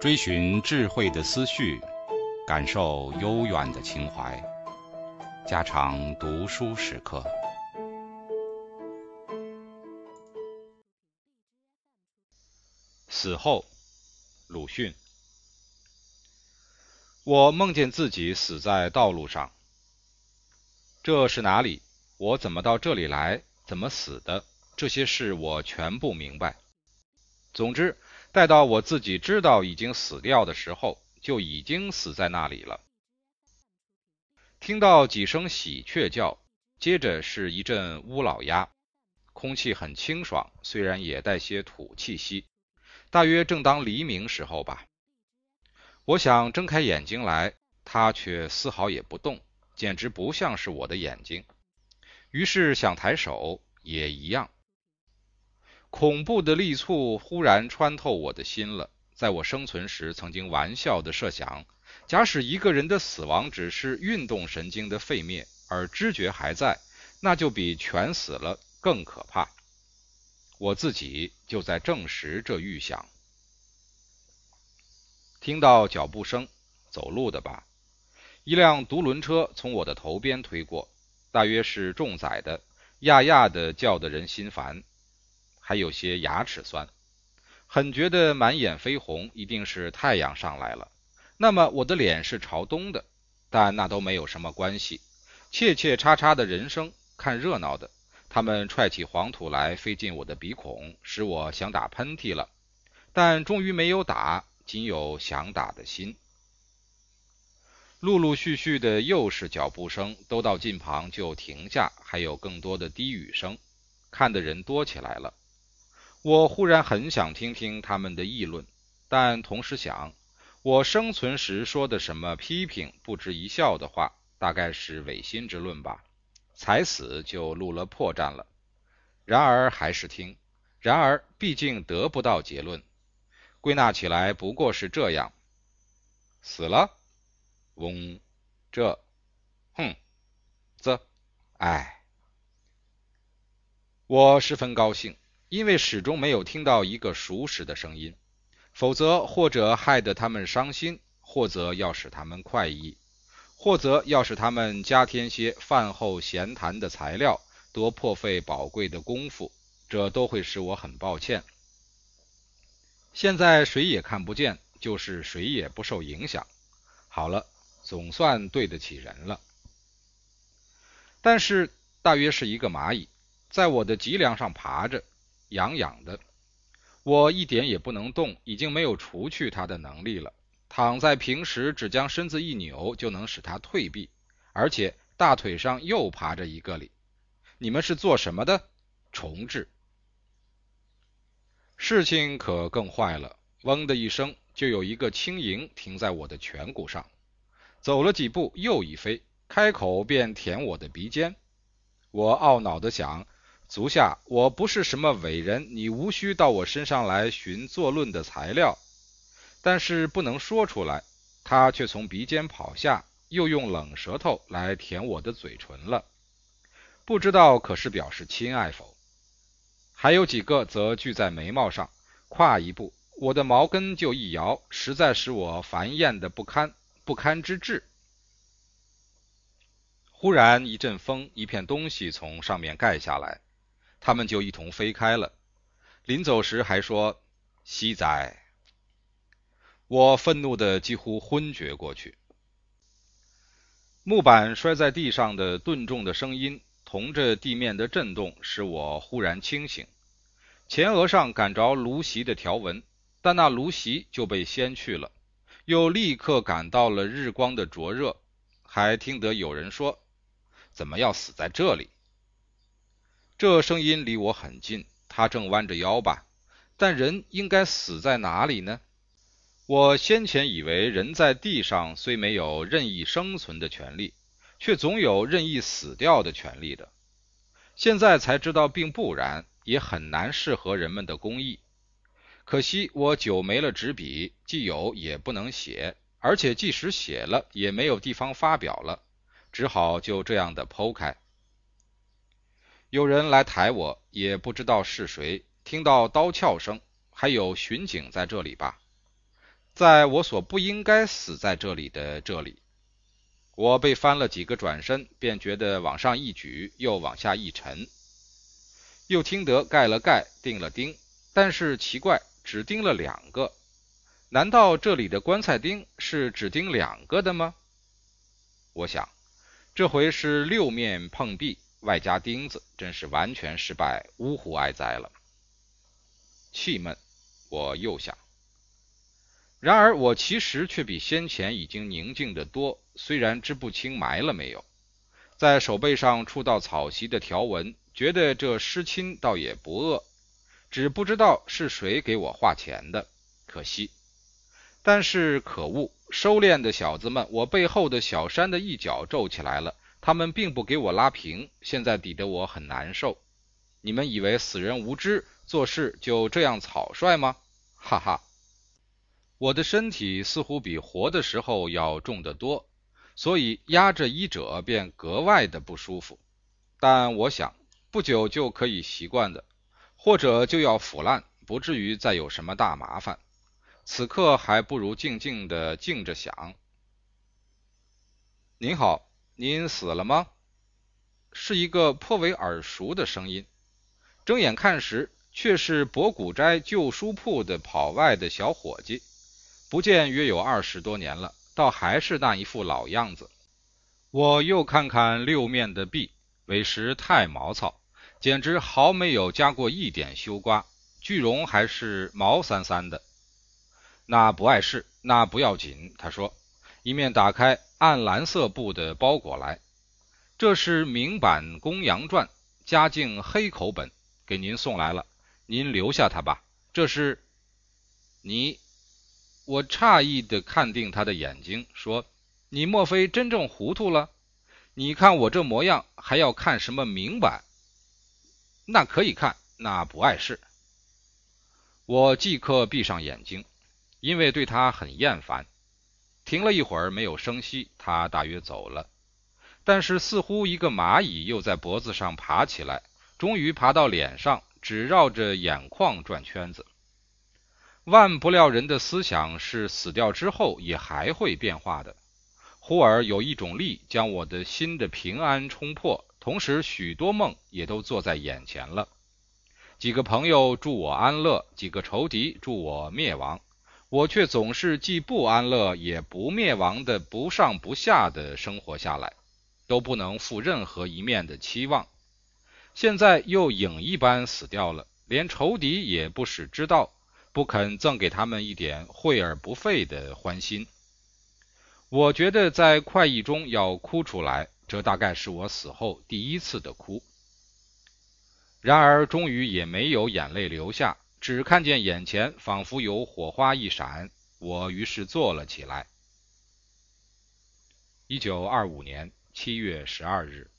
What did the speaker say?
追寻智慧的思绪，感受悠远的情怀，家常读书时刻。死后，鲁迅。我梦见自己死在道路上。这是哪里？我怎么到这里来？怎么死的？这些事我全不明白。总之。待到我自己知道已经死掉的时候，就已经死在那里了。听到几声喜鹊叫，接着是一阵乌老鸦，空气很清爽，虽然也带些土气息。大约正当黎明时候吧。我想睁开眼睛来，它却丝毫也不动，简直不像是我的眼睛。于是想抬手，也一样。恐怖的力促忽然穿透我的心了。在我生存时，曾经玩笑的设想：假使一个人的死亡只是运动神经的废灭，而知觉还在，那就比全死了更可怕。我自己就在证实这预想。听到脚步声，走路的吧？一辆独轮车从我的头边推过，大约是重载的，呀呀的叫得人心烦。还有些牙齿酸，很觉得满眼绯红，一定是太阳上来了。那么我的脸是朝东的，但那都没有什么关系。切切叉叉的人声，看热闹的，他们踹起黄土来，飞进我的鼻孔，使我想打喷嚏了，但终于没有打，仅有想打的心。陆陆续续的又是脚步声，都到近旁就停下，还有更多的低语声，看的人多起来了。我忽然很想听听他们的议论，但同时想，我生存时说的什么批评、不值一笑的话，大概是违心之论吧。才死就露了破绽了。然而还是听，然而毕竟得不到结论。归纳起来不过是这样：死了，嗡，这，哼，这，哎，我十分高兴。因为始终没有听到一个熟识的声音，否则或者害得他们伤心，或者要使他们快意，或者要使他们加添些饭后闲谈的材料，多破费宝贵的功夫，这都会使我很抱歉。现在谁也看不见，就是谁也不受影响。好了，总算对得起人了。但是大约是一个蚂蚁，在我的脊梁上爬着。痒痒的，我一点也不能动，已经没有除去它的能力了。躺在平时，只将身子一扭就能使它退避，而且大腿上又爬着一个里。你们是做什么的？重置。事情可更坏了，嗡的一声，就有一个轻盈停在我的颧骨上，走了几步又一飞，开口便舔我的鼻尖。我懊恼地想。足下，我不是什么伟人，你无需到我身上来寻作论的材料。但是不能说出来，他却从鼻尖跑下，又用冷舌头来舔我的嘴唇了。不知道可是表示亲爱否？还有几个则聚在眉毛上，跨一步，我的毛根就一摇，实在使我烦厌的不堪，不堪之至。忽然一阵风，一片东西从上面盖下来。他们就一同飞开了。临走时还说：“惜哉！”我愤怒的几乎昏厥过去。木板摔在地上的顿重的声音，同着地面的震动，使我忽然清醒。前额上感着芦席的条纹，但那芦席就被掀去了。又立刻感到了日光的灼热，还听得有人说：“怎么要死在这里？”这声音离我很近，他正弯着腰吧？但人应该死在哪里呢？我先前以为人在地上虽没有任意生存的权利，却总有任意死掉的权利的。现在才知道并不然，也很难适合人们的工艺。可惜我久没了纸笔，既有也不能写，而且即使写了，也没有地方发表了，只好就这样的剖开。有人来抬我，也不知道是谁，听到刀鞘声，还有巡警在这里吧？在我所不应该死在这里的这里，我被翻了几个转身，便觉得往上一举，又往下一沉。又听得盖了盖，钉了钉，但是奇怪，只钉了两个。难道这里的棺材钉是只钉两个的吗？我想，这回是六面碰壁，外加钉子，真是完全失败，呜呼哀哉了。气闷，我又想。然而我其实却比先前已经宁静得多，虽然知不清埋了没有，在手背上触到草席的条纹。觉得这失亲倒也不恶，只不知道是谁给我画钱的，可惜。但是可恶，收敛的小子们，我背后的小山的一角皱起来了，他们并不给我拉平，现在抵得我很难受。你们以为死人无知，做事就这样草率吗？哈哈，我的身体似乎比活的时候要重得多，所以压着医者便格外的不舒服。但我想。不久就可以习惯的，或者就要腐烂，不至于再有什么大麻烦。此刻还不如静静的静着想。您好，您死了吗？是一个颇为耳熟的声音。睁眼看时，却是博古斋旧书铺的跑外的小伙计，不见约有二十多年了，倒还是那一副老样子。我又看看六面的壁，为实太毛糙。简直毫没有加过一点修刮，巨容还是毛三三的。那不碍事，那不要紧。他说，一面打开按蓝色布的包裹来，这是明版《公羊传》，嘉靖黑口本，给您送来了，您留下它吧。这是你，我诧异的看定他的眼睛，说：“你莫非真正糊涂了？你看我这模样，还要看什么明版？”那可以看，那不碍事。我即刻闭上眼睛，因为对他很厌烦。停了一会儿，没有声息，他大约走了。但是似乎一个蚂蚁又在脖子上爬起来，终于爬到脸上，只绕着眼眶转圈子。万不料人的思想是死掉之后也还会变化的。忽而有一种力将我的心的平安冲破。同时，许多梦也都坐在眼前了。几个朋友祝我安乐，几个仇敌祝我灭亡，我却总是既不安乐也不灭亡的不上不下的生活下来，都不能负任何一面的期望。现在又影一般死掉了，连仇敌也不使知道，不肯赠给他们一点惠而不费的欢心。我觉得在快意中要哭出来。这大概是我死后第一次的哭，然而终于也没有眼泪流下，只看见眼前仿佛有火花一闪。我于是坐了起来。一九二五年七月十二日。